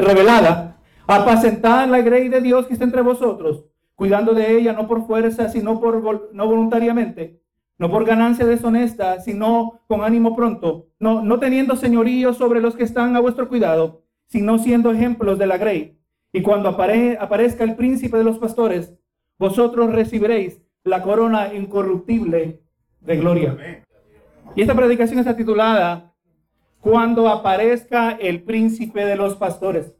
revelada, apacentad la grey de Dios que está entre vosotros, cuidando de ella no por fuerza, sino por no voluntariamente, no por ganancia deshonesta, sino con ánimo pronto, no, no teniendo señorío sobre los que están a vuestro cuidado, sino siendo ejemplos de la grey. Y cuando aparezca el príncipe de los pastores, vosotros recibiréis la corona incorruptible de gloria. Y esta predicación está titulada Cuando aparezca el príncipe de los pastores.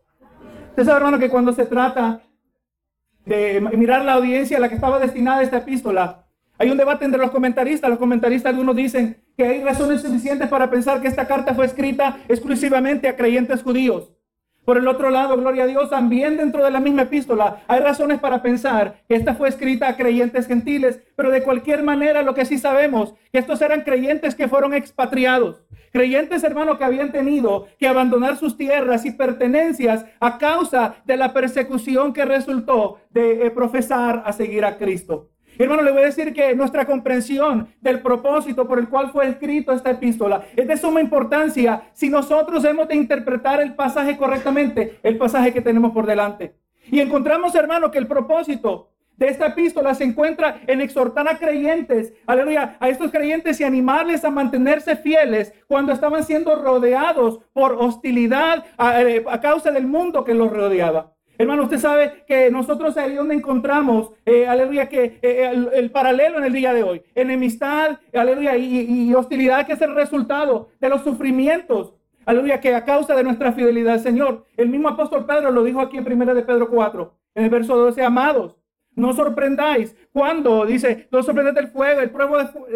Usted sabe, hermano, que cuando se trata de mirar la audiencia a la que estaba destinada esta epístola, hay un debate entre los comentaristas. Los comentaristas, algunos dicen que hay razones suficientes para pensar que esta carta fue escrita exclusivamente a creyentes judíos. Por el otro lado, gloria a Dios, también dentro de la misma epístola hay razones para pensar que esta fue escrita a creyentes gentiles, pero de cualquier manera lo que sí sabemos, que estos eran creyentes que fueron expatriados, creyentes hermanos que habían tenido que abandonar sus tierras y pertenencias a causa de la persecución que resultó de eh, profesar a seguir a Cristo. Hermano, le voy a decir que nuestra comprensión del propósito por el cual fue escrito esta epístola es de suma importancia si nosotros hemos de interpretar el pasaje correctamente, el pasaje que tenemos por delante. Y encontramos, hermano, que el propósito de esta epístola se encuentra en exhortar a creyentes, aleluya, a estos creyentes y animarles a mantenerse fieles cuando estaban siendo rodeados por hostilidad a, eh, causa del mundo que los rodeaba. Hermano, usted sabe que nosotros ahí donde encontramos, eh, aleluya, que eh, el, paralelo en el día de hoy, enemistad, aleluya, y, hostilidad que es el resultado de los sufrimientos, aleluya, que a causa de nuestra fidelidad al Señor. El mismo apóstol Pedro lo dijo aquí en 1 de Pedro 4, en el verso 12, amados, no sorprendáis cuando dice, no sorprendáis el fuego, el,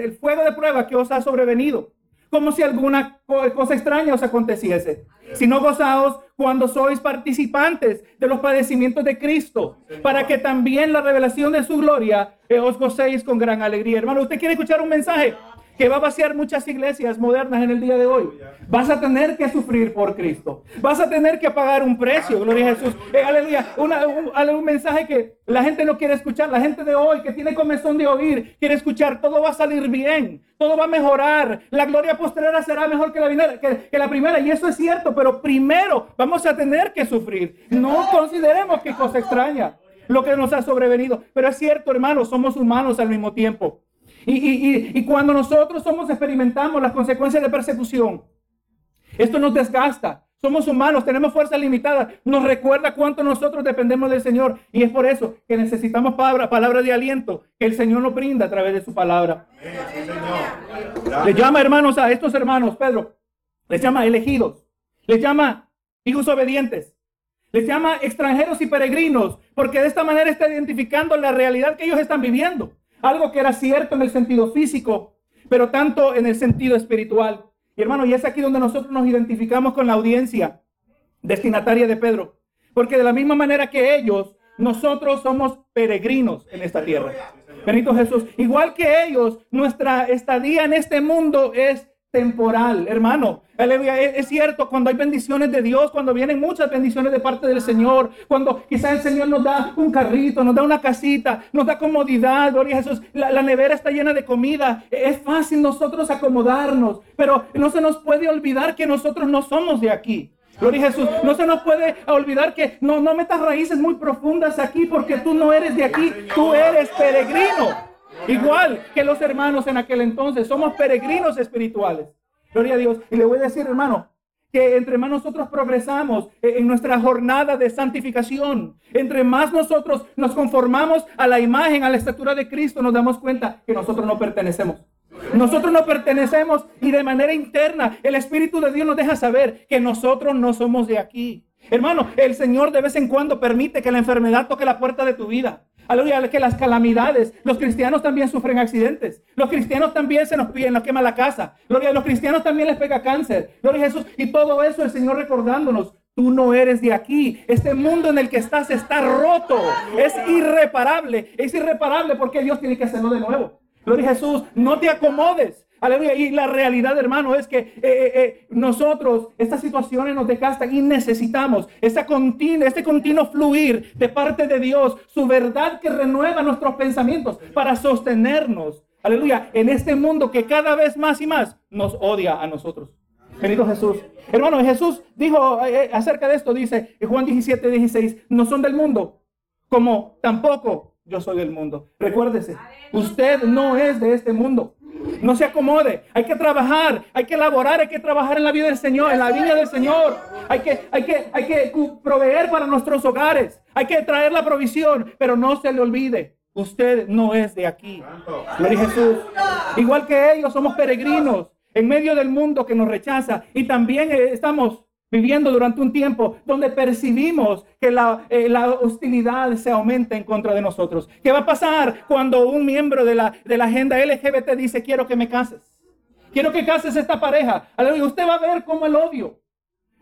el fuego de prueba que os ha sobrevenido como si alguna cosa extraña os aconteciese, sino gozaos cuando sois participantes de los padecimientos de Cristo, para que también la revelación de su gloria eh, os gocéis con gran alegría. Hermano, ¿usted quiere escuchar un mensaje? Que va a vaciar muchas iglesias modernas en el día de hoy. Vas a tener que sufrir por Cristo. Vas a tener que pagar un precio, gloria a Jesús. Eh, aleluya. un, un, mensaje que la gente no quiere escuchar. La gente de hoy que tiene comezón de oír, quiere escuchar. Todo va a salir bien. Todo va a mejorar. La gloria postrera será mejor que la, que, que la primera. Y eso es cierto. Pero primero vamos a tener que sufrir. No consideremos que cosa extraña lo que nos ha sobrevenido. Pero es cierto, hermanos, somos humanos al mismo tiempo. Y, cuando nosotros somos, experimentamos las consecuencias de persecución, esto nos desgasta. Somos humanos, tenemos fuerza limitada. Nos recuerda cuánto nosotros dependemos del Señor. Y es por eso que necesitamos palabra, palabra de aliento que el Señor nos brinda a través de su palabra. Le llama hermanos a estos hermanos, Pedro. Les llama elegidos. Les llama hijos obedientes. Les llama extranjeros y peregrinos. Porque de esta manera está identificando la realidad que ellos están viviendo. Algo que era cierto en el sentido físico, pero tanto en el sentido espiritual. Y hermano, y es aquí donde nosotros nos identificamos con la audiencia destinataria de Pedro. Porque de la misma manera que ellos, nosotros somos peregrinos en esta tierra. Benito Jesús. Igual que ellos, nuestra estadía en este mundo es temporal, hermano. Es cierto, cuando hay bendiciones de Dios, cuando vienen muchas bendiciones de parte del Señor, cuando quizás el Señor nos da un carrito, nos da una casita, nos da comodidad, gloria a Jesús, la, nevera está llena de comida, es fácil nosotros acomodarnos, pero no se nos puede olvidar que nosotros no somos de aquí. Gloria a Jesús. No se nos puede olvidar que no, no metas raíces muy profundas aquí porque tú no eres de aquí, tú eres peregrino. Igual que los hermanos en aquel entonces, somos peregrinos espirituales. Gloria a Dios. Y le voy a decir, hermano, que entre más nosotros progresamos en nuestra jornada de santificación, entre más nosotros nos conformamos a la imagen, a la estatura de Cristo, nos damos cuenta que nosotros no pertenecemos. Nosotros no pertenecemos y de manera interna el Espíritu de Dios nos deja saber que nosotros no somos de aquí. Hermano, el Señor de vez en cuando permite que la enfermedad toque la puerta de tu vida. Aleluya, que las calamidades, los cristianos también sufren accidentes. Los cristianos también se nos piden, nos quema la casa. Gloria, los cristianos también les pega cáncer. Gloria a Jesús. Y todo eso el Señor recordándonos. Tú no eres de aquí. Este mundo en el que estás está roto. Es irreparable. Es irreparable porque Dios tiene que hacerlo de nuevo. Gloria a Jesús. No te acomodes. Aleluya. Y la realidad, hermano, es que eh, eh, eh, nosotros, estas situaciones nos desgastan y necesitamos esa este continuo fluir de parte de Dios, su verdad que renueva nuestros pensamientos para sostenernos. Aleluya. En este mundo que cada vez más y más nos odia a nosotros. Bendito Jesús. Hermano, Jesús dijo acerca de esto, dice Juan 17, 16, no son del mundo, como tampoco yo soy del mundo. Recuérdese, usted no es de este mundo. No se acomode. Hay que trabajar, hay que elaborar, hay que trabajar en la vida del Señor, en la viña del Señor. Hay que, hay que, hay que proveer para nuestros hogares. Hay que traer la provisión, pero no se le olvide. Usted no es de aquí. Jesús. Igual que ellos, somos peregrinos en medio del mundo que nos rechaza. Y también eh, estamos viviendo durante un tiempo donde percibimos que la, eh, la, hostilidad se aumenta en contra de nosotros. ¿Qué va a pasar cuando un miembro de la, agenda LGBT dice, quiero que me cases? Quiero que cases esta pareja. Usted va a ver cómo el odio.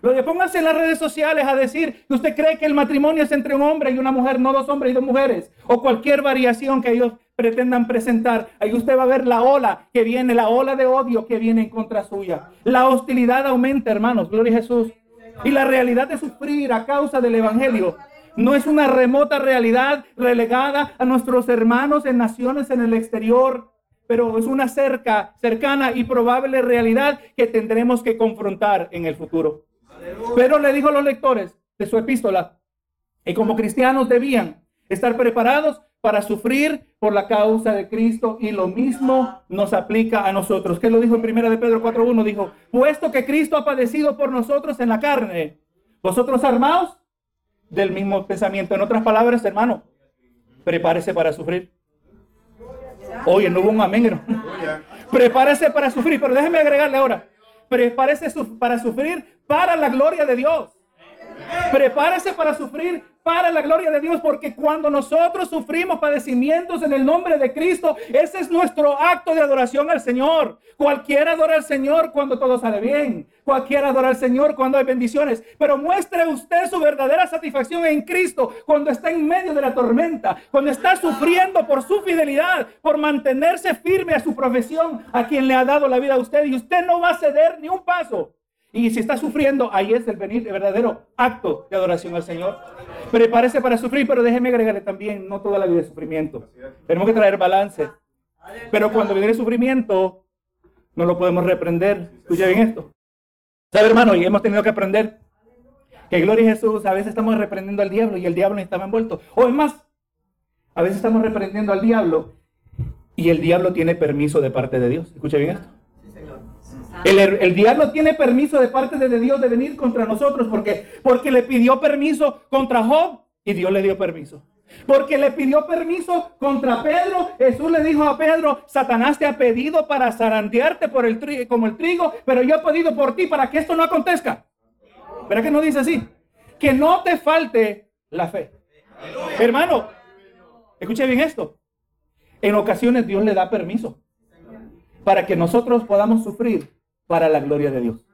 Lo de póngase en las redes sociales a decir que usted cree que el matrimonio es entre un hombre y una mujer, no dos hombres y dos mujeres, o cualquier variación que ellos pretendan presentar. Ahí usted va a ver la ola que viene, la ola de odio que viene en contra suya. La hostilidad aumenta, hermanos, gloria a Jesús. Y la realidad de sufrir a causa del Evangelio no es una remota realidad relegada a nuestros hermanos en naciones en el exterior, pero es una cerca, cercana y probable realidad que tendremos que confrontar en el futuro. Pero le dijo a los lectores de su epístola que como cristianos debían estar preparados para sufrir por la causa de Cristo y lo mismo nos aplica a nosotros. ¿Qué lo dijo en primera de Pedro 4.1? Dijo, puesto que Cristo ha padecido por nosotros en la carne, vosotros armados del mismo pensamiento. En otras palabras, hermano, prepárese para sufrir. Oye, no hubo un amén, hermano. Prepárese para sufrir, pero déjeme agregarle ahora. Prepárese para sufrir para la gloria de Dios. Prepárese para sufrir para la gloria de Dios, porque cuando nosotros sufrimos padecimientos en el nombre de Cristo, ese es nuestro acto de adoración al Señor. Cualquiera adora al Señor cuando todo sale bien. Cualquiera adora al Señor cuando hay bendiciones. Pero muestre usted su verdadera satisfacción en Cristo cuando está en medio de la tormenta, cuando está sufriendo por su fidelidad, por mantenerse firme a su profesión, a quien le ha dado la vida a usted. Y usted no va a ceder ni un paso. Y si está sufriendo, ahí es el verdadero acto de adoración al Señor. Prepárese para sufrir, pero déjeme agregarle también, no toda la vida de sufrimiento. Tenemos que traer balance. Pero cuando viene el sufrimiento, no lo podemos reprender. Escucha bien esto. ¿Sabe, hermano? Y hemos tenido que aprender que gloria a Jesús, a veces estamos reprendiendo al diablo y el diablo estaba envuelto. O es más, a veces estamos reprendiendo al diablo y el diablo tiene permiso de parte de Dios. Escucha bien esto. El, diablo tiene permiso de parte de Dios de venir contra nosotros porque, porque le pidió permiso contra Job y Dios le dio permiso. Porque le pidió permiso contra Pedro. Jesús le dijo a Pedro, Satanás te ha pedido para zarandearte por el trigo, como el trigo, pero yo he pedido por ti para que esto no acontezca. ¿Verdad que no dice así? Que no te falte la fe. Hermano, escuche bien esto. En ocasiones Dios le da permiso para que nosotros podamos sufrir para la gloria de Dios.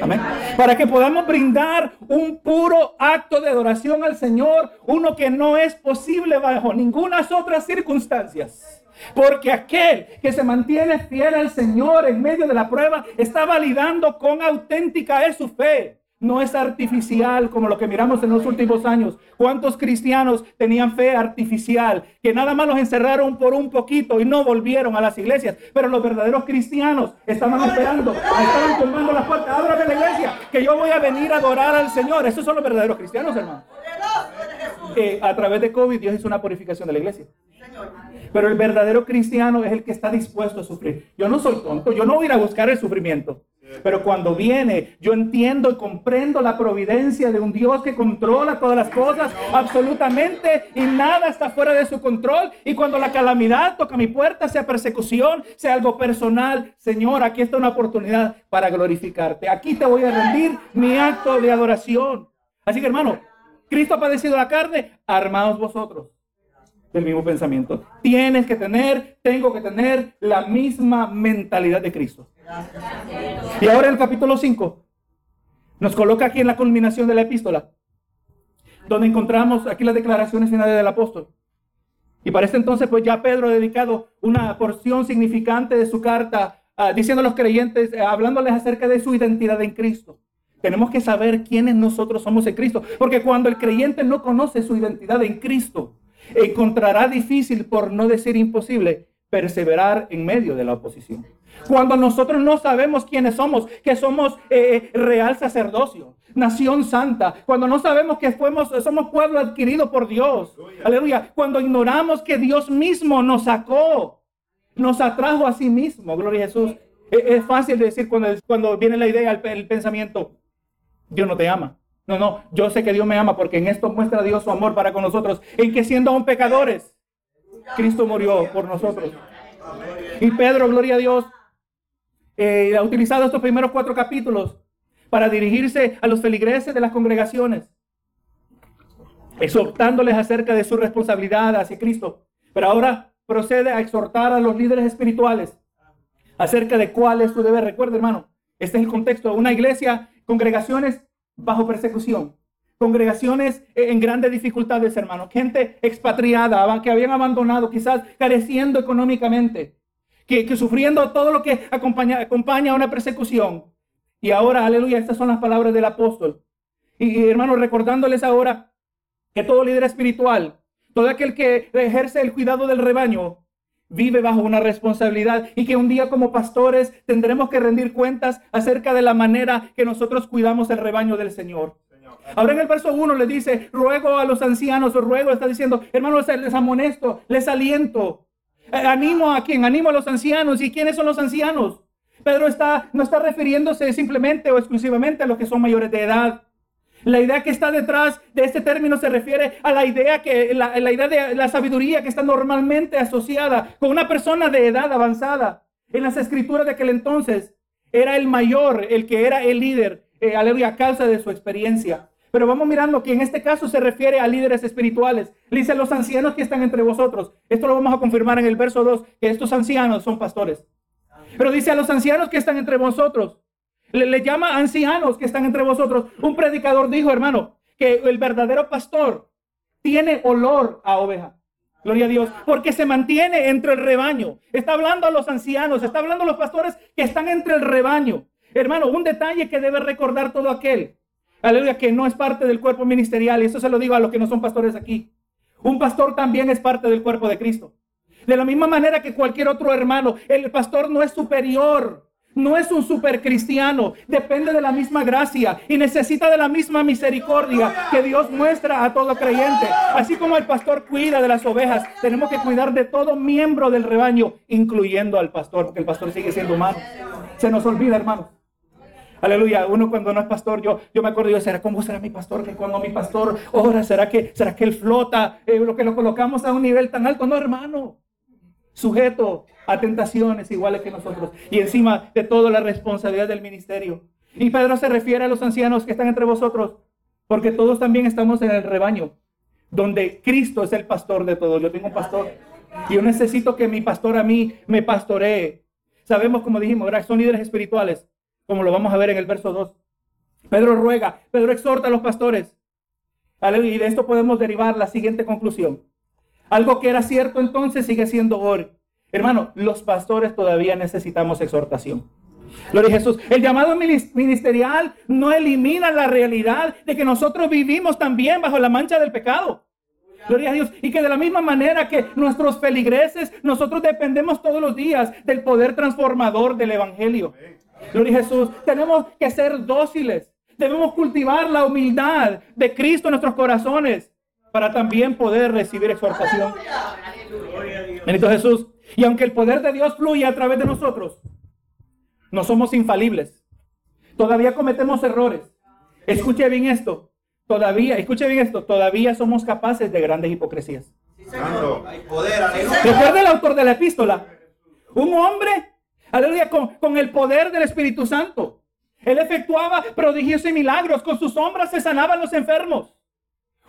Amén. Para que podamos brindar un puro acto de adoración al Señor, uno que no es posible bajo ninguna otras circunstancias. Porque aquel que se mantiene fiel al Señor en medio de la prueba está validando con auténtica es su fe no es artificial como lo que miramos en los últimos años. ¿Cuántos cristianos tenían fe artificial? Que nada más los encerraron por un poquito y no volvieron a las iglesias. Pero los verdaderos cristianos estaban esperando, estaban tomando las puertas. Ábrame la iglesia, que yo voy a venir a adorar al Señor. Esos son los verdaderos cristianos, hermano. Que a través de COVID Dios hizo una purificación de la iglesia. Pero el verdadero cristiano es el que está dispuesto a sufrir. Yo no soy tonto, yo no voy a ir a buscar el sufrimiento. Pero cuando viene, yo entiendo y comprendo la providencia de un Dios que controla todas las cosas absolutamente y nada está fuera de su control. Y cuando la calamidad toca mi puerta, sea persecución, sea algo personal, Señor, aquí está una oportunidad para glorificarte. Aquí te voy a rendir mi acto de adoración. Así que hermano, Cristo ha padecido la carne, armados vosotros del mismo pensamiento. Tienes que tener, tengo que tener la misma mentalidad de Cristo. Y ahora el capítulo 5 nos coloca aquí en la culminación de la epístola, donde encontramos aquí las declaraciones finales del apóstol. Y para este entonces, pues ya Pedro ha dedicado una porción significante de su carta ah, diciendo a los creyentes, eh, hablándoles acerca de su identidad en Cristo. Tenemos que saber quiénes nosotros somos en Cristo, porque cuando el creyente no conoce su identidad en Cristo, encontrará difícil, por no decir imposible, perseverar en medio de la oposición. Cuando nosotros no sabemos quiénes somos, que somos eh, eh, real sacerdocio, nación santa, cuando no sabemos que fuimos, somos pueblo adquirido por Dios. Aleluya. Cuando ignoramos que Dios mismo nos sacó, nos atrajo a sí mismo. Gloria a Jesús. E, es, fácil decir cuando, cuando viene la idea, el, el pensamiento, Dios no te ama. No, no, yo sé que Dios me ama porque en esto muestra Dios su amor para con nosotros, en que siendo aún pecadores, Cristo murió por nosotros. Y Pedro, gloria a Dios, eh, ha utilizado estos primeros cuatro capítulos para dirigirse a los feligreses de las congregaciones, exhortándoles acerca de su responsabilidad hacia Cristo. Pero ahora procede a exhortar a los líderes espirituales acerca de cuál es su deber. Recuerda, hermano, este es el contexto. Una iglesia, congregaciones bajo persecución, congregaciones en grandes dificultades, hermano, gente expatriada que habían abandonado, quizás careciendo económicamente, que, sufriendo todo lo que acompaña, acompaña a una persecución. Y ahora, aleluya, estas son las palabras del apóstol. Y, y hermano, recordándoles ahora que todo líder espiritual, todo aquel que ejerce el cuidado del rebaño, vive bajo una responsabilidad y que un día como pastores tendremos que rendir cuentas acerca de la manera que nosotros cuidamos el rebaño del Señor. Ahora en el verso 1 le dice, ruego a los ancianos, ruego, está diciendo, hermanos, les amonesto, les aliento, eh, animo a quien, animo a los ancianos. ¿Y quiénes son los ancianos? Pedro está, no está refiriéndose simplemente o exclusivamente a los que son mayores de edad. La idea que está detrás de este término se refiere a la idea que la, la, idea de la sabiduría que está normalmente asociada con una persona de edad avanzada. En las escrituras de aquel entonces era el mayor, el que era el líder, eh, aleluya, a causa de su experiencia. Pero vamos mirando que en este caso se refiere a líderes espirituales. Le dice los ancianos que están entre vosotros. Esto lo vamos a confirmar en el verso 2, que estos ancianos son pastores. Pero dice a los ancianos que están entre vosotros. Le, llama ancianos que están entre vosotros. Un predicador dijo, hermano, que el verdadero pastor tiene olor a oveja. Gloria a Dios, porque se mantiene entre el rebaño. Está hablando a los ancianos, está hablando a los pastores que están entre el rebaño. Hermano, un detalle que debe recordar todo aquel. Aleluya, que no es parte del cuerpo ministerial. Y eso se lo digo a los que no son pastores aquí. Un pastor también es parte del cuerpo de Cristo. De la misma manera que cualquier otro hermano, el pastor no es superior no es un super cristiano, depende de la misma gracia y necesita de la misma misericordia que Dios muestra a todo creyente. Así como el pastor cuida de las ovejas, tenemos que cuidar de todo miembro del rebaño, incluyendo al pastor, porque el pastor sigue siendo humano. Se nos olvida, hermanos. Aleluya. Uno cuando no es pastor, yo, yo me acuerdo, yo, ¿será cómo será mi pastor? Que cuando mi pastor ora, ¿será que, será que él flota? Eh, lo que lo colocamos a un nivel tan alto. No, hermano. Sujeto a tentaciones iguales que nosotros. Y encima de todo la responsabilidad del ministerio. Y Pedro se refiere a los ancianos que están entre vosotros, porque todos también estamos en el rebaño, donde Cristo es el pastor de todos. Yo tengo un pastor y yo necesito que mi pastor a mí me pastoree. Sabemos, como dijimos, son líderes espirituales, como lo vamos a ver en el verso 2. Pedro ruega, Pedro exhorta a los pastores. Y de esto podemos derivar la siguiente conclusión. Algo que era cierto entonces sigue siendo hoy. Hermano, los pastores todavía necesitamos exhortación. Gloria Jesús. El llamado ministerial no elimina la realidad de que nosotros vivimos también bajo la mancha del pecado. Gloria a Dios. Y que de la misma manera que nuestros feligreses, nosotros dependemos todos los días del poder transformador del Evangelio. Gloria a Jesús. Tenemos que ser dóciles. Debemos cultivar la humildad de Cristo en nuestros corazones para también poder recibir exhortación. Bendito Jesús. Y aunque el poder de Dios fluye a través de nosotros, no somos infalibles. Todavía cometemos errores. Escuche bien esto. Todavía, escuche bien esto, todavía somos capaces de grandes hipocresías. Recuerda el autor de la epístola. Un hombre, aleluya, con, con el poder del Espíritu Santo. Él efectuaba prodigios y milagros. Con sus sombras se sanaban los enfermos.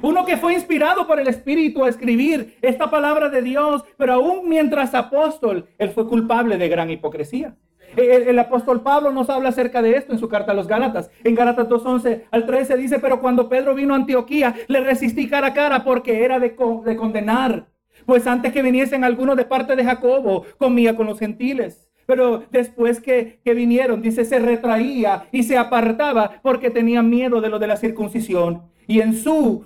Uno que fue inspirado por el Espíritu a escribir esta palabra de Dios, pero aún mientras apóstol, él fue culpable de gran hipocresía. El, apóstol Pablo nos habla acerca de esto en su carta a los Gálatas. En Gálatas 2.11 al 13 dice, pero cuando Pedro vino a Antioquía, le resistí cara a cara porque era de, de condenar. Pues antes que viniesen algunos de parte de Jacobo, comía con los gentiles. Pero después que, que, vinieron, dice, se retraía y se apartaba porque tenía miedo de lo de la circuncisión. Y en su,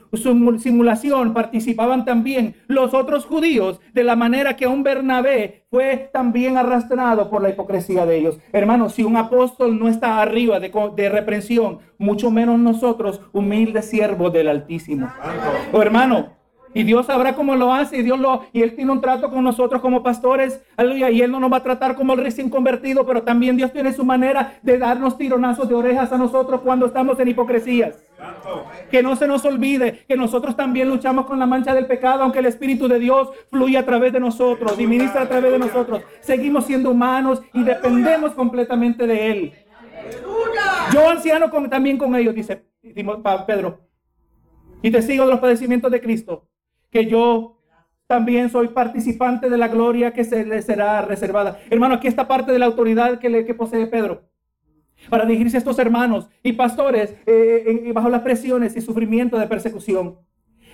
simulación participaban también los otros judíos, de la manera que un Bernabé fue también arrastrado por la hipocresía de ellos. Hermanos, si un apóstol no está arriba de, de reprensión, mucho menos nosotros, humildes siervos del Altísimo. Oh, hermano, y Dios sabrá cómo lo hace. Y Dios lo, y Él tiene un trato con nosotros como pastores. Aleluya. Y Él no nos va a tratar como el recién convertido, pero también Dios tiene su manera de darnos tironazos de orejas a nosotros cuando estamos en hipocresías. Que no se nos olvide que nosotros también luchamos con la mancha del pecado, aunque el Espíritu de Dios fluye a través de nosotros y ministra a través de nosotros. Seguimos siendo humanos y dependemos completamente de Él. Yo anciano también con ellos, dice Pedro, y te sigo de los padecimientos de Cristo que yo también soy participante de la gloria que se le será reservada. Hermano, aquí está parte de la autoridad que, le, que posee Pedro para dirigirse a estos hermanos y pastores eh, bajo las presiones y sufrimiento de persecución.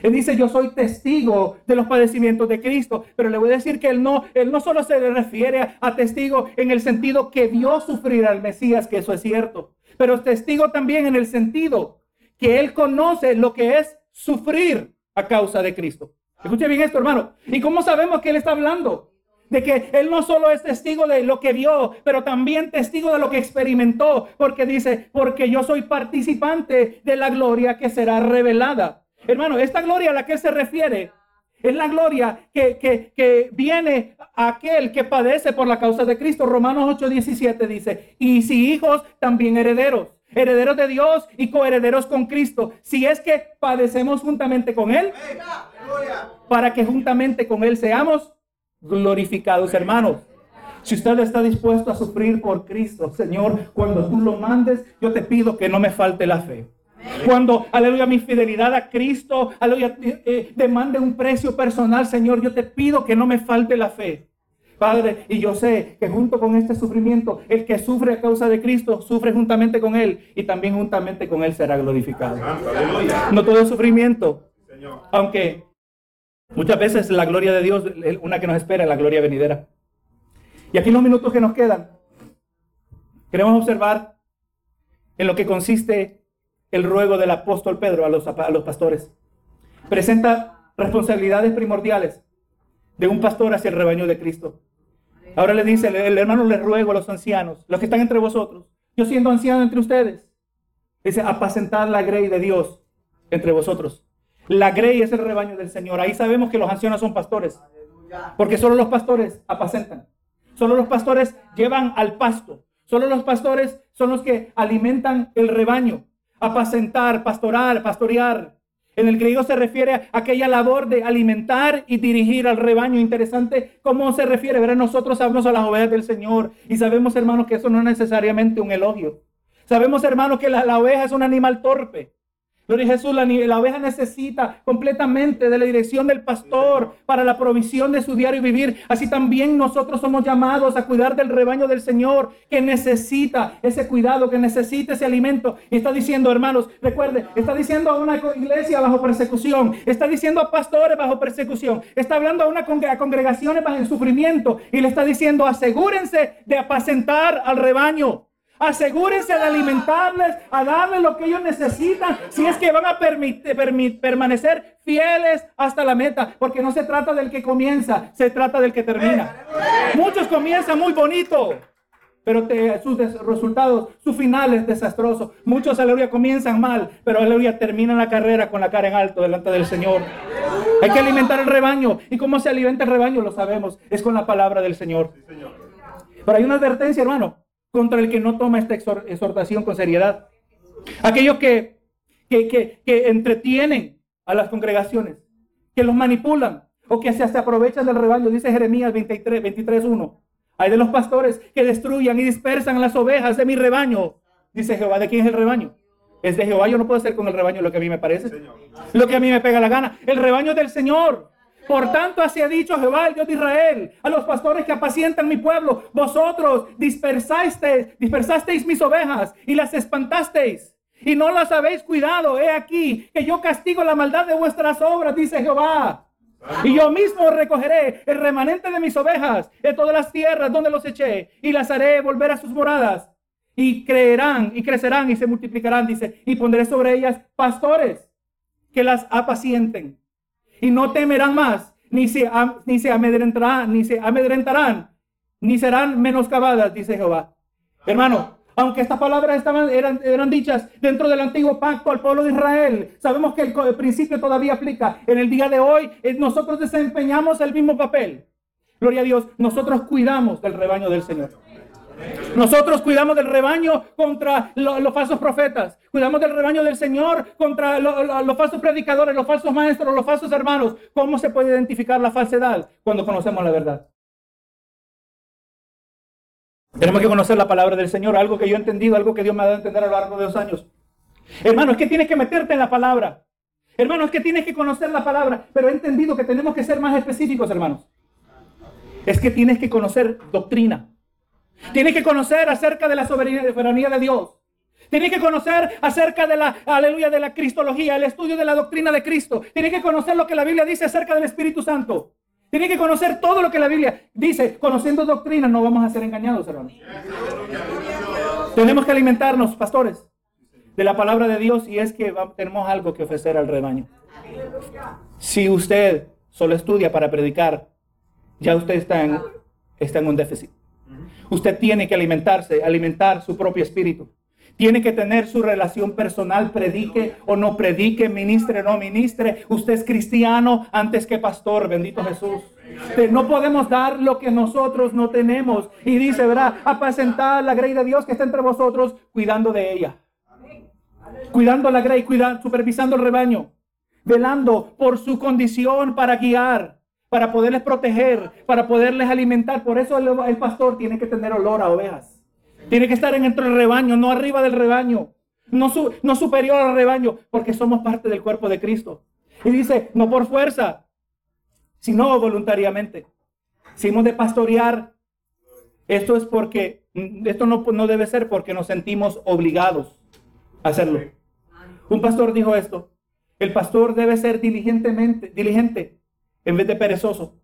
Él dice, yo soy testigo de los padecimientos de Cristo, pero le voy a decir que él no, él no solo se refiere a testigo en el sentido que vio sufrir al Mesías, que eso es cierto, pero testigo también en el sentido que él conoce lo que es sufrir a causa de Cristo. Escuche bien esto, hermano. ¿Y cómo sabemos que Él está hablando? De que Él no solo es testigo de lo que vio, pero también testigo de lo que experimentó. Porque dice, porque yo soy participante de la gloria que será revelada. Hermano, esta gloria a la que se refiere es la gloria que, que, que, viene a aquel que padece por la causa de Cristo. Romanos 8:17 dice, y si hijos, también herederos herederos de Dios y coherederos con Cristo, si es que padecemos juntamente con Él, para que juntamente con Él seamos glorificados, hermanos. Si usted está dispuesto a sufrir por Cristo, Señor, cuando tú lo mandes, yo te pido que no me falte la fe. Cuando, aleluya, mi fidelidad a Cristo, aleluya, eh, eh, demande un precio personal, Señor, yo te pido que no me falte la fe. Padre, y yo sé que junto con este sufrimiento, el que sufre a causa de Cristo, sufre juntamente con Él y también juntamente con Él será glorificado. No todo sufrimiento, aunque muchas veces la gloria de Dios, una que nos espera, es la gloria venidera. Y aquí los minutos que nos quedan, queremos observar en lo que consiste el ruego del apóstol Pedro a los pastores. Presenta responsabilidades primordiales de un pastor hacia el rebaño de Cristo. Ahora le dice, el hermano le ruego a los ancianos, los que están entre vosotros, yo siendo anciano entre ustedes, dice, apacentar la grey de Dios entre vosotros. La grey es el rebaño del Señor. Ahí sabemos que los ancianos son pastores, porque solo los pastores apacentan. Solo los pastores llevan al pasto. Solo los pastores son los que alimentan el rebaño. Apacentar, pastorar, pastorear. En el griego se refiere a aquella labor de alimentar y dirigir al rebaño. Interesante cómo se refiere. Verán, nosotros hablamos a las ovejas del Señor y sabemos, hermanos, que eso no es necesariamente un elogio. Sabemos, hermanos, que la oveja es un animal torpe. Gloria Jesús, la, la, oveja necesita completamente de la dirección del pastor para la provisión de su diario vivir. Así también nosotros somos llamados a cuidar del rebaño del Señor que necesita ese cuidado, que necesita ese alimento. Y está diciendo, hermanos, recuerde, está diciendo a una iglesia bajo persecución, está diciendo a pastores bajo persecución, está hablando a una a congregaciones bajo sufrimiento y le está diciendo, asegúrense de apacentar al rebaño. Asegúrense de alimentarles, a darles lo que ellos necesitan, si es que van a permanecer fieles hasta la meta, porque no se trata del que comienza, se trata del que termina. Muchos comienzan muy bonito, pero sus resultados, su final es desastroso. Muchos, aleluya, comienzan mal, pero aleluya, terminan la carrera con la cara en alto delante del Señor. Hay que alimentar el rebaño. ¿Y cómo se alimenta el rebaño? Lo sabemos, es con la palabra del Señor. Pero hay una advertencia, hermano contra el que no toma esta exhortación con seriedad. Aquellos que, que, que, entretienen a las congregaciones, que los manipulan o que se, aprovechan del rebaño, dice Jeremías 23, 23, 1. Hay de los pastores que destruyan y dispersan las ovejas de mi rebaño. Dice Jehová, ¿de quién es el rebaño? Es de Jehová, yo no puedo hacer con el rebaño lo que a mí me parece. Lo que a mí me pega la gana. El rebaño es del Señor. Por tanto, así ha dicho Jehová, el Dios de Israel, a los pastores que apacientan mi pueblo, vosotros dispersasteis, dispersasteis mis ovejas y las espantasteis. Y no las habéis cuidado. He aquí que yo castigo la maldad de vuestras obras, dice Jehová. Y yo mismo recogeré el remanente de mis ovejas de todas las tierras donde los eché y las haré volver a sus moradas. Y creerán y crecerán y se multiplicarán, dice, y pondré sobre ellas pastores que las apacienten. Y no temerán más, ni se, ni se amedrentarán, ni se amedrentarán, ni serán menoscabadas, dice Jehová. Hermano, aunque estas palabras estaban, eran, eran dichas dentro del antiguo pacto al pueblo de Israel, sabemos que el, el principio todavía aplica. En el día de hoy, eh, nosotros desempeñamos el mismo papel. Gloria a Dios, nosotros cuidamos del rebaño del Señor. Nosotros cuidamos del rebaño contra los falsos profetas. Cuidamos del rebaño del Señor contra los falsos predicadores, los falsos maestros, los falsos hermanos. ¿Cómo se puede identificar la falsedad cuando conocemos la verdad? Tenemos que conocer la palabra del Señor, algo que yo he entendido, algo que Dios me ha dado a entender a lo largo de los años. Hermano, es que tienes que meterte en la palabra. Hermano, es que tienes que conocer la palabra. Pero he entendido que tenemos que ser más específicos, hermanos. Es que tienes que conocer doctrina. Tienes que conocer acerca de la soberanía de Dios. Tienes que conocer acerca de la, aleluya, de la cristología, el estudio de la doctrina de Cristo. Tienes que conocer lo que la Biblia dice acerca del Espíritu Santo. Tienes que conocer todo lo que la Biblia dice. Conociendo doctrina no vamos a ser engañados, hermanos. Tenemos que alimentarnos, pastores, de la palabra de Dios y es que tenemos algo que ofrecer al rebaño. Si usted solo estudia para predicar, ya usted está en, está en un déficit. Usted tiene que alimentarse, alimentar su propio espíritu. Tiene que tener su relación personal, predique o no predique, ministre o no ministre. Usted es cristiano antes que pastor, bendito Jesús. No podemos dar lo que nosotros no tenemos. Y dice, ¿verdad? Apacentar la grey de Dios que está entre vosotros, cuidando de ella. Cuidando la grey, cuidando, supervisando el rebaño. Velando por su condición para guiar para poderles proteger, para poderles alimentar. Por eso el, pastor tiene que tener olor a ovejas. Tiene que estar dentro del rebaño, no arriba del rebaño, no, no superior al rebaño, porque somos parte del cuerpo de Cristo. Y dice, no por fuerza, sino voluntariamente. Si hemos de pastorear, esto es porque, esto no, no debe ser porque nos sentimos obligados a hacerlo. Un pastor dijo esto, el pastor debe ser diligentemente, diligente en vez de perezoso,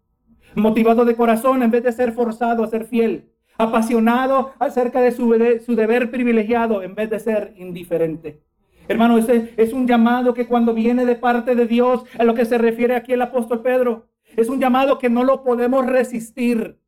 motivado de corazón en vez de ser forzado a ser fiel, apasionado acerca de su, su deber privilegiado en vez de ser indiferente. Hermano, ese es un llamado que cuando viene de parte de Dios, a lo que se refiere aquí el apóstol Pedro, es un llamado que no lo podemos resistir.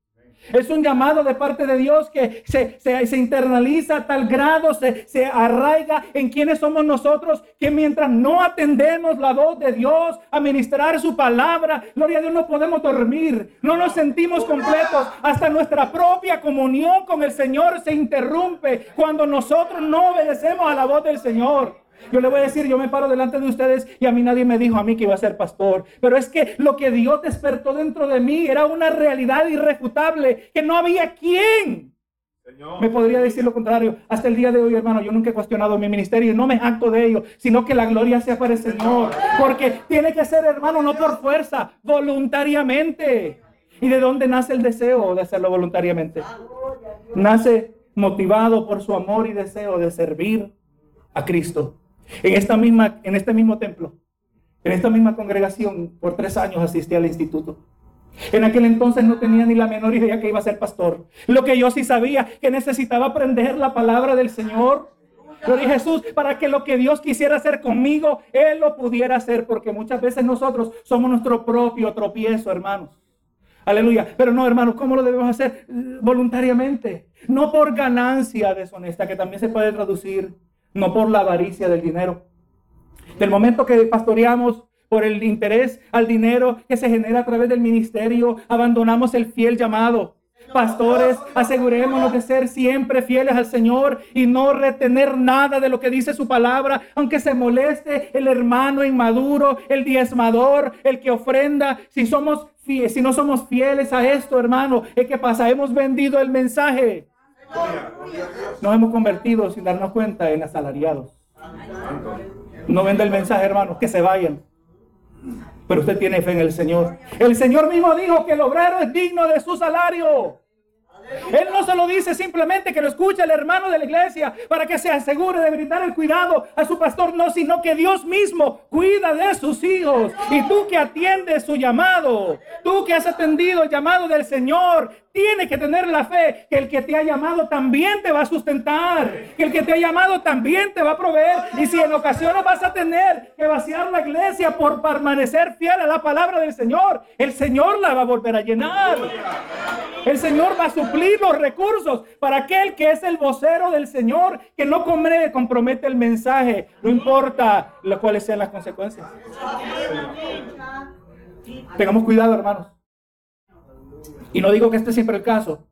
Es un llamado de parte de Dios que se, se, internaliza a tal grado, se, se, arraiga en quienes somos nosotros, que mientras no atendemos la voz de Dios a ministrar su palabra, gloria a Dios, no podemos dormir, no nos sentimos completos, hasta nuestra propia comunión con el Señor se interrumpe cuando nosotros no obedecemos a la voz del Señor. Yo le voy a decir, yo me paro delante de ustedes y a mí nadie me dijo a mí que iba a ser pastor. Pero es que lo que Dios despertó dentro de mí era una realidad irrefutable, que no había quien me podría decir lo contrario. Hasta el día de hoy, hermano, yo nunca he cuestionado mi ministerio y no me acto de ello, sino que la gloria sea para el Señor. Porque tiene que ser, hermano, no por fuerza, voluntariamente. ¿Y de dónde nace el deseo de hacerlo voluntariamente? Nace motivado por su amor y deseo de servir a Cristo. En, esta misma, en este mismo templo, en esta misma congregación, por tres años asistí al instituto. En aquel entonces no tenía ni la menor idea que iba a ser pastor. Lo que yo sí sabía, que necesitaba aprender la palabra del Señor. Gloria a Jesús, para que lo que Dios quisiera hacer conmigo, Él lo pudiera hacer, porque muchas veces nosotros somos nuestro propio tropiezo, hermanos. Aleluya. Pero no, hermanos, ¿cómo lo debemos hacer? Voluntariamente. No por ganancia deshonesta, que también se puede traducir no por la avaricia del dinero. Del momento que pastoreamos por el interés al dinero que se genera a través del ministerio, abandonamos el fiel llamado. Pastores, asegurémonos de ser siempre fieles al Señor y no retener nada de lo que dice su palabra, aunque se moleste el hermano inmaduro, el diezmador, el que ofrenda. Si somos si no somos fieles a esto, hermano, es que pasa, hemos vendido el mensaje. Nos hemos convertido sin darnos cuenta en asalariados. No vende el mensaje, hermanos, que se vayan. Pero usted tiene fe en el Señor. El Señor mismo dijo que el obrero es digno de su salario. Él no se lo dice simplemente que lo escuche el hermano de la iglesia para que se asegure de brindar el cuidado a su pastor, no, sino que Dios mismo cuida de sus hijos. Y tú que atiendes su llamado, tú que has atendido el llamado del Señor, tiene que tener la fe que el que te ha llamado también te va a sustentar, que el que te ha llamado también te va a proveer. Y si en ocasiones vas a tener que vaciar la iglesia por permanecer fiel a la palabra del Señor, el Señor la va a volver a llenar. El Señor va a suplir los recursos para aquel que es el vocero del Señor, que no compromete el mensaje, no importa cuáles sean las consecuencias. Tengamos cuidado, hermanos. Y no digo que este siempre el caso,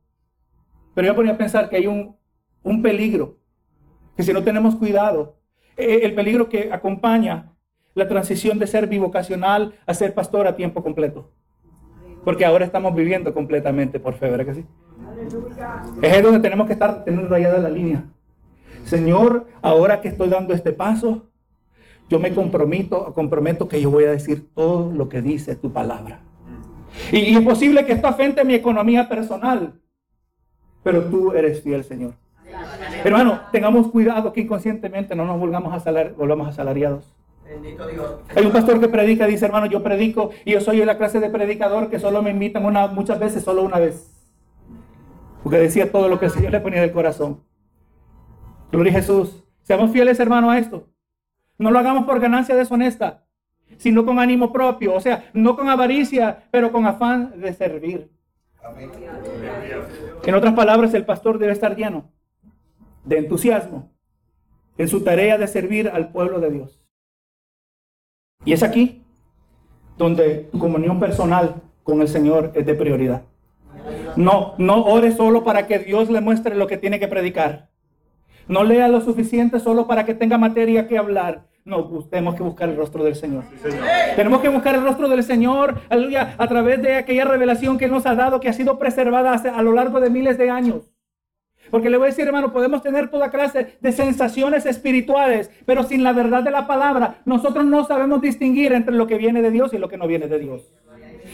pero yo ponía a pensar que hay un, un peligro, que si no tenemos cuidado, eh, el peligro que acompaña la transición de ser bivocacional a ser pastor a tiempo completo. Porque ahora estamos viviendo completamente por fe, ¿verdad que sí? Es donde tenemos que estar teniendo rayada la línea. Señor, ahora que estoy dando este paso, yo me comprometo, comprometo que yo voy a decir todo lo que dice tu palabra. Y, es posible que esto afecte mi economía personal, pero tú eres fiel, Señor. Hermano, tengamos cuidado que inconscientemente no nos volvamos a salar, volvamos asalariados. Hay un pastor que predica, dice, hermano, yo predico y yo soy la clase de predicador que solo me invitan una, muchas veces, solo una vez. Porque decía todo lo que el Señor le ponía del corazón. Gloria a Jesús. Seamos fieles, hermano, a esto. No lo hagamos por ganancia deshonesta sino con ánimo propio, o sea, no con avaricia, pero con afán de servir. En otras palabras, el pastor debe estar lleno de entusiasmo en su tarea de servir al pueblo de Dios. Y es aquí donde tu comunión personal con el Señor es de prioridad. No, no ore solo para que Dios le muestre lo que tiene que predicar. No lea lo suficiente solo para que tenga materia que hablar. No, tenemos que buscar el rostro del Señor. Tenemos que buscar el rostro del Señor, aleluya, a través de aquella revelación que nos ha dado, que ha sido preservada a lo largo de miles de años. Porque le voy a decir, hermano, podemos tener toda clase de sensaciones espirituales, pero sin la verdad de la palabra, nosotros no sabemos distinguir entre lo que viene de Dios y lo que no viene de Dios.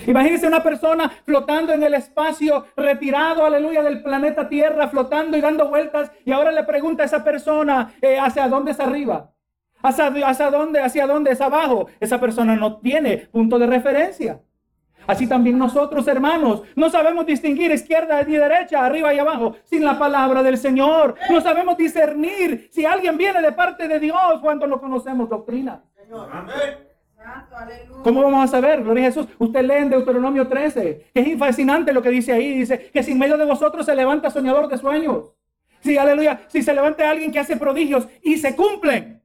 Imagínense una persona flotando en el espacio, retirado, aleluya, del planeta Tierra, flotando y dando vueltas, y ahora le pregunta a esa persona, eh, ¿hacia dónde es arriba? ¿Hacia, dónde? ¿Hacia dónde es abajo? Esa persona no tiene punto de referencia. Así también nosotros, hermanos, no sabemos distinguir izquierda y derecha, arriba y abajo, sin la palabra del Señor. No sabemos discernir si alguien viene de parte de Dios cuando no conocemos doctrina. ¿Cómo vamos a saber? Gloria a Jesús. Usted lee en Deuteronomio 13, que es fascinante lo que dice ahí. Dice que sin medio de vosotros se levanta soñador de sueños. Sí, aleluya. Si se levanta alguien que hace prodigios y se cumplen.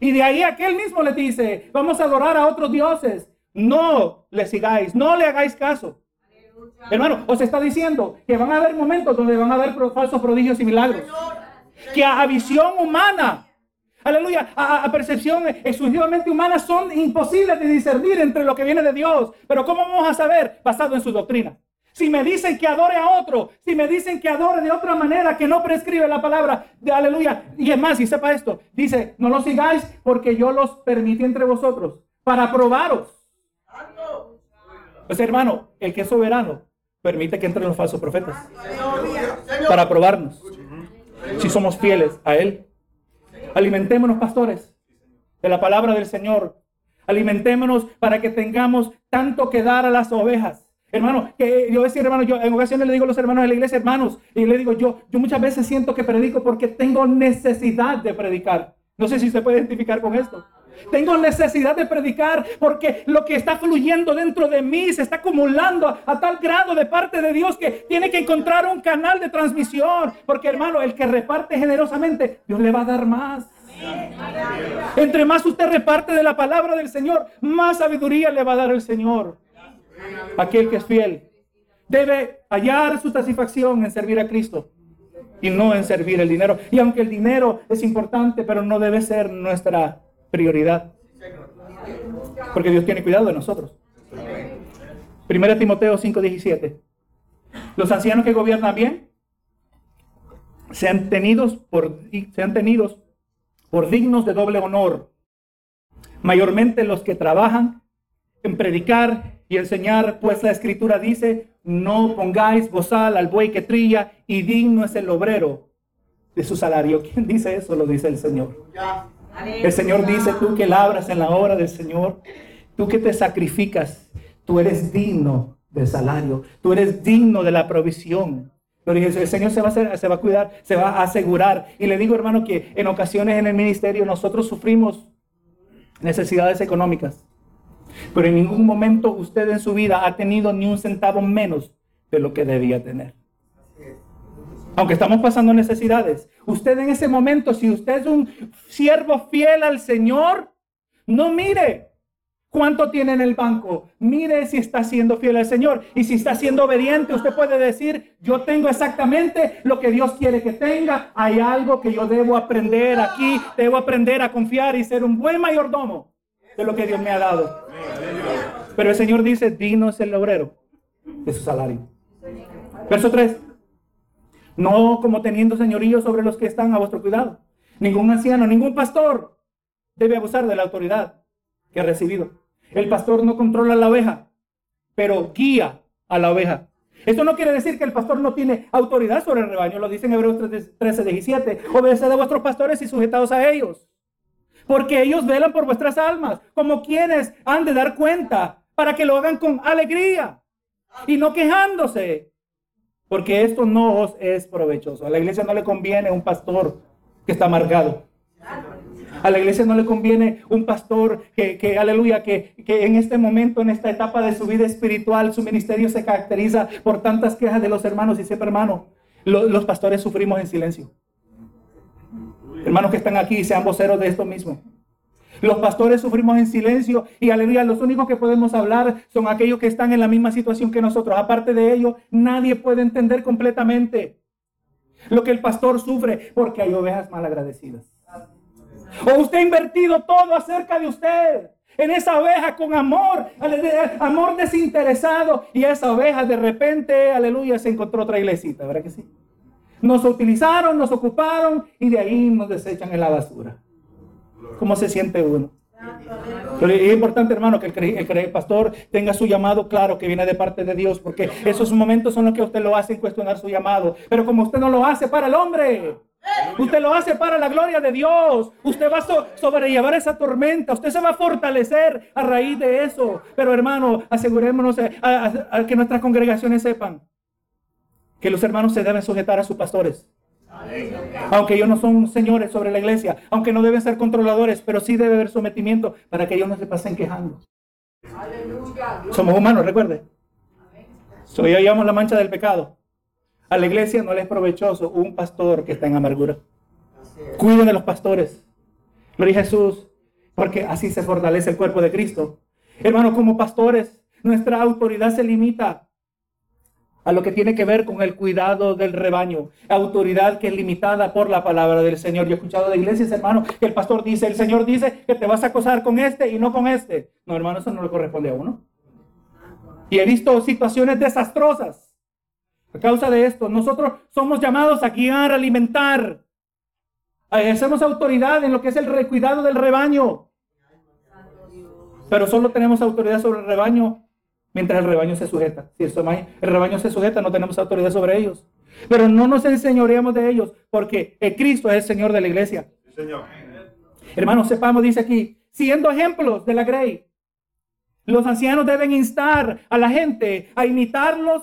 Y de ahí aquel mismo le dice, vamos a adorar a otros dioses. No le sigáis, no le hagáis caso. Hermano, os está diciendo que van a haber momentos donde van a haber falsos prodigios y milagros. Que a, visión humana, aleluya, a, percepción exclusivamente humana son imposibles de discernir entre lo que viene de Dios. Pero ¿cómo vamos a saber? Basado en su doctrina. Si me dicen que adore a otro, si me dicen que adore de otra manera que no prescribe la palabra de aleluya, y es más, y sepa esto, dice, no lo sigáis porque yo los permití entre vosotros para probaros. Pues hermano, el que es soberano permite que entren los falsos profetas para probarnos si somos fieles a Él. Alimentémonos, pastores, de la palabra del Señor. Alimentémonos para que tengamos tanto que dar a las ovejas Hermano, que yo decía, hermano, yo en ocasiones le digo a los hermanos de la iglesia, hermanos, y le digo, yo, yo muchas veces siento que predico porque tengo necesidad de predicar. No sé si se puede identificar con esto. Tengo necesidad de predicar porque lo que está fluyendo dentro de mí se está acumulando a, tal grado de parte de Dios que tiene que encontrar un canal de transmisión. Porque hermano, el que reparte generosamente, Dios le va a dar más. Entre más usted reparte de la palabra del Señor, más sabiduría le va a dar el Señor aquel que es fiel, debe hallar su satisfacción en servir a Cristo y no en servir el dinero. Y aunque el dinero es importante, pero no debe ser nuestra prioridad. Porque Dios tiene cuidado de nosotros. Primera Timoteo 5:17. Los ancianos que gobiernan bien sean tenidos por, sean tenidos por dignos de doble honor. Mayormente los que trabajan en predicar y enseñar, pues la escritura dice, no pongáis bozal al buey que trilla y digno es el obrero de su salario. ¿Quién dice eso? Lo dice el Señor. El Señor dice, tú que labras en la obra del Señor, tú que te sacrificas, tú eres digno del salario. Tú eres digno de la provisión. El Señor se va, a se va a cuidar, se va a asegurar. Y le digo, hermano, que en ocasiones en el ministerio nosotros sufrimos necesidades económicas. Pero en ningún momento usted en su vida ha tenido ni un centavo menos de lo que debía tener. Aunque estamos pasando necesidades. Usted en ese momento, si usted es un siervo fiel al Señor, no mire cuánto tiene en el banco. Mire si está siendo fiel al Señor. Y si está siendo obediente, usted puede decir, yo tengo exactamente lo que Dios quiere que tenga. Hay algo que yo debo aprender aquí. Debo aprender a confiar y ser un buen mayordomo de lo que Dios me ha dado. Pero el Señor dice, digno es el obrero de su salario. Verso 3. No como teniendo señorío sobre los que están a vuestro cuidado. Ningún anciano, ningún pastor debe abusar de la autoridad que ha recibido. El pastor no controla la oveja, pero guía a la oveja. Esto no quiere decir que el pastor no tiene autoridad sobre el rebaño, lo dice en Hebreos 13, 17. Obedeced a vuestros pastores y sujetados a ellos, porque ellos velan por vuestras almas, como quienes han de dar cuenta, para que lo hagan con alegría y no quejándose, porque esto no os es provechoso. A la iglesia no le conviene un pastor que está amargado. A la iglesia no le conviene un pastor que, aleluya, que, en este momento, en esta etapa de su vida espiritual, su ministerio se caracteriza por tantas quejas de los hermanos. Y siempre, hermano, los pastores sufrimos en silencio. Hermanos que están aquí, sean voceros de esto mismo. Los pastores sufrimos en silencio y aleluya, los únicos que podemos hablar son aquellos que están en la misma situación que nosotros. Aparte de ello, nadie puede entender completamente lo que el pastor sufre porque hay ovejas mal agradecidas. O usted ha invertido todo acerca de usted en esa oveja con amor, amor desinteresado y esa oveja de repente, aleluya, se encontró otra iglesita, ¿verdad que sí? Nos utilizaron, nos ocuparon y de ahí nos desechan en la basura. ¿Cómo se siente uno? Es importante, hermano, que el, pastor tenga su llamado claro que viene de parte de Dios, porque esos momentos son los que usted lo hace cuestionar su llamado. Pero como usted no lo hace para el hombre, usted lo hace para la gloria de Dios. Usted va a sobrellevar esa tormenta, usted se va a fortalecer a raíz de eso. Pero hermano, asegurémonos a que nuestras congregaciones sepan que los hermanos se deben sujetar a sus pastores. Aunque ellos no son señores sobre la iglesia, aunque no deben ser controladores, pero sí debe haber sometimiento para que ellos no se pasen quejando. Somos humanos, recuerde. So, ya llevamos la mancha del pecado. A la iglesia no le es provechoso un pastor que está en amargura. Cuiden de los pastores. Gloria a Jesús, porque así se fortalece el cuerpo de Cristo. Hermanos, como pastores, nuestra autoridad se limita a lo que tiene que ver con el cuidado del rebaño, autoridad que es limitada por la palabra del Señor. Yo he escuchado de iglesias, hermano, que el pastor dice, el Señor dice que te vas a acosar con este y no con este. No, hermano, eso no le corresponde a uno. Y he visto situaciones desastrosas a causa de esto. Nosotros somos llamados a guiar, a alimentar. Ejercemos autoridad en lo que es el cuidado del rebaño. Pero solo tenemos autoridad sobre el rebaño mientras el rebaño se sujeta. Si el rebaño se sujeta, no tenemos autoridad sobre ellos. Pero no nos enseñoreamos de ellos, porque el Cristo es el Señor de la iglesia. Señor. Hermanos, sepamos, dice aquí, siendo ejemplos de la grey, los ancianos deben instar a la gente a imitarlos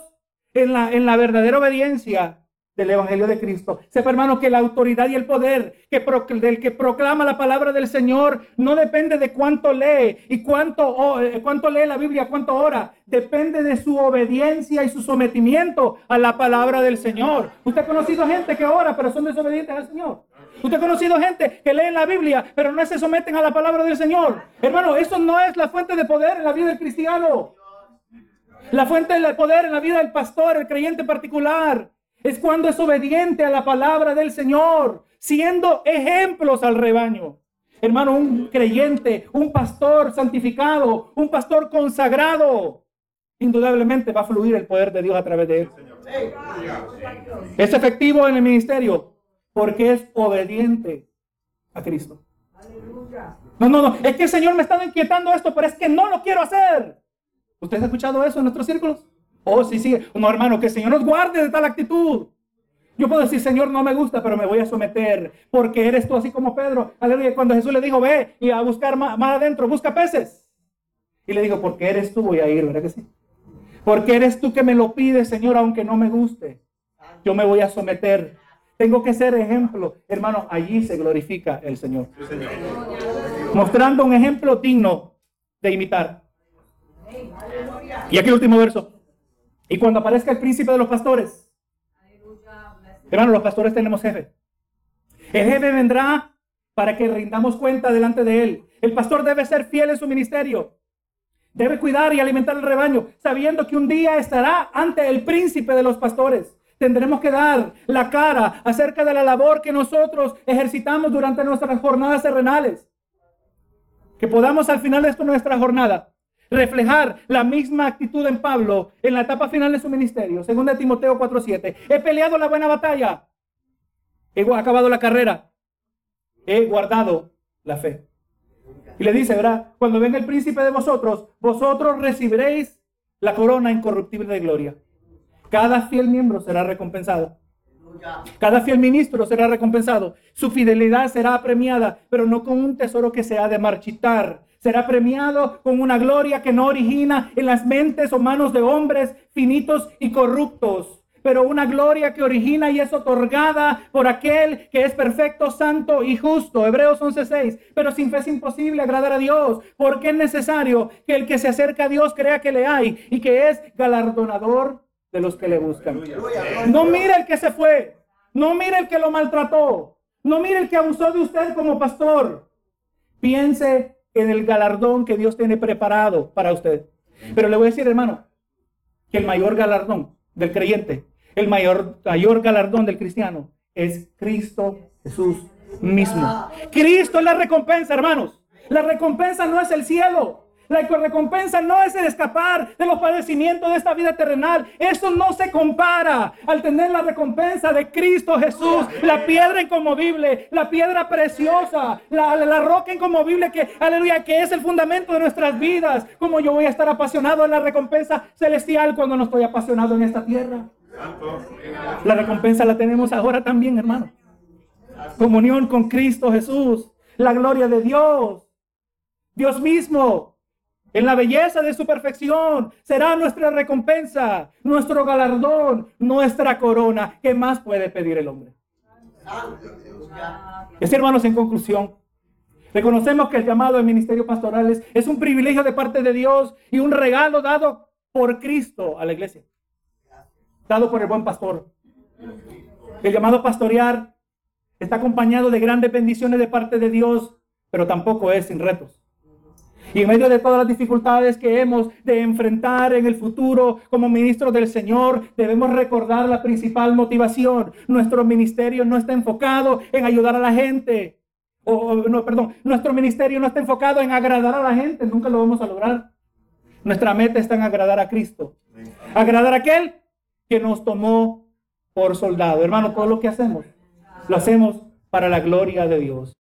en la, en la verdadera obediencia del Evangelio de Cristo. Sepa, hermano, que la autoridad y el poder que del que proclama la palabra del Señor no depende de cuánto lee y cuánto, eh, cuánto lee la Biblia, cuánto ora. Depende de su obediencia y su sometimiento a la palabra del Señor. Usted ha conocido gente que ora, pero son desobedientes al Señor. Usted ha conocido gente que lee la Biblia, pero no se someten a la palabra del Señor. Hermano, eso no es la fuente de poder en la vida del cristiano. La fuente de poder en la vida del pastor, el creyente particular. Es cuando es obediente a la palabra del Señor, siendo ejemplos al rebaño. Hermano, un creyente, un pastor santificado, un pastor consagrado, indudablemente va a fluir el poder de Dios a través de él. Es efectivo en el ministerio porque es obediente a Cristo. No, no, no, es que el Señor me está inquietando esto, pero es que no lo quiero hacer. ¿Usted ha escuchado eso en nuestros círculos? Oh, sí, sí. No, hermano, que el Señor nos guarde de tal actitud. Yo puedo decir, Señor, no me gusta, pero me voy a someter, porque eres tú así como Pedro. Aleluya. Cuando Jesús le dijo, ve y a buscar más, adentro, busca peces. Y le digo, porque eres tú, voy a ir, ¿verdad que sí? Porque eres tú que me lo pides, Señor, aunque no me guste. Yo me voy a someter. Tengo que ser ejemplo. Hermano, allí se glorifica el Señor. Mostrando un ejemplo digno de imitar. Y aquí el último verso. Y cuando aparezca el príncipe de los pastores. Hermano, los pastores tenemos jefe. El jefe vendrá para que rindamos cuenta delante de él. El pastor debe ser fiel en su ministerio. Debe cuidar y alimentar el rebaño, sabiendo que un día estará ante el príncipe de los pastores. Tendremos que dar la cara acerca de la labor que nosotros ejercitamos durante nuestras jornadas terrenales. Que podamos al final de esto, nuestra jornada reflejar la misma actitud en Pablo en la etapa final de su ministerio. Según de Timoteo 4:7. He peleado la buena batalla. He acabado la carrera. He guardado la fe. Y le dice, ¿verdad? Cuando venga el príncipe de vosotros, vosotros recibiréis la corona incorruptible de gloria. Cada fiel miembro será recompensado. Cada fiel ministro será recompensado. Su fidelidad será premiada, pero no con un tesoro que se ha de marchitar. Será premiado con una gloria que no origina en las mentes o manos de hombres finitos y corruptos pero una gloria que origina y es otorgada por aquel que es perfecto, santo y justo. Hebreos 11:6. Pero sin fe es imposible agradar a Dios, porque es necesario que el que se acerca a Dios crea que le hay y que es galardonador de los que le buscan. No mire el que se fue, no mire el que lo maltrató, no mire el que abusó de usted como pastor. Piense en el galardón que Dios tiene preparado para usted. Pero le voy a decir, hermano, que el mayor galardón del creyente el mayor, mayor galardón del cristiano es Cristo Jesús mismo. Cristo es la recompensa, hermanos. La recompensa no es el cielo. La recompensa no es el escapar de los padecimientos de esta vida terrenal. Eso no se compara al tener la recompensa de Cristo Jesús, la piedra inconmovible, la piedra preciosa, la, roca inconmovible que, aleluya, que es el fundamento de nuestras vidas. Como yo voy a estar apasionado en la recompensa celestial cuando no estoy apasionado en esta tierra. La recompensa la tenemos ahora también, hermano. Comunión con Cristo Jesús. La gloria de Dios. Dios mismo, en la belleza de su perfección, será nuestra recompensa, nuestro galardón, nuestra corona. ¿Qué más puede pedir el hombre? Es, hermanos, en conclusión, reconocemos que el llamado al ministerio pastoral es un privilegio de parte de Dios y un regalo dado por Cristo a la iglesia dado por el buen pastor. El llamado pastorear está acompañado de grandes bendiciones de parte de Dios, pero tampoco es sin retos. Y en medio de todas las dificultades que hemos de enfrentar en el futuro como ministros del Señor, debemos recordar la principal motivación. Nuestro ministerio no está enfocado en ayudar a la gente. O, no, perdón, nuestro ministerio no está enfocado en agradar a la gente. Nunca lo vamos a lograr. Nuestra meta está en agradar a Cristo. Agradar a aquel que nos tomó por soldado. Hermano, todo lo que hacemos, lo hacemos para la gloria de Dios.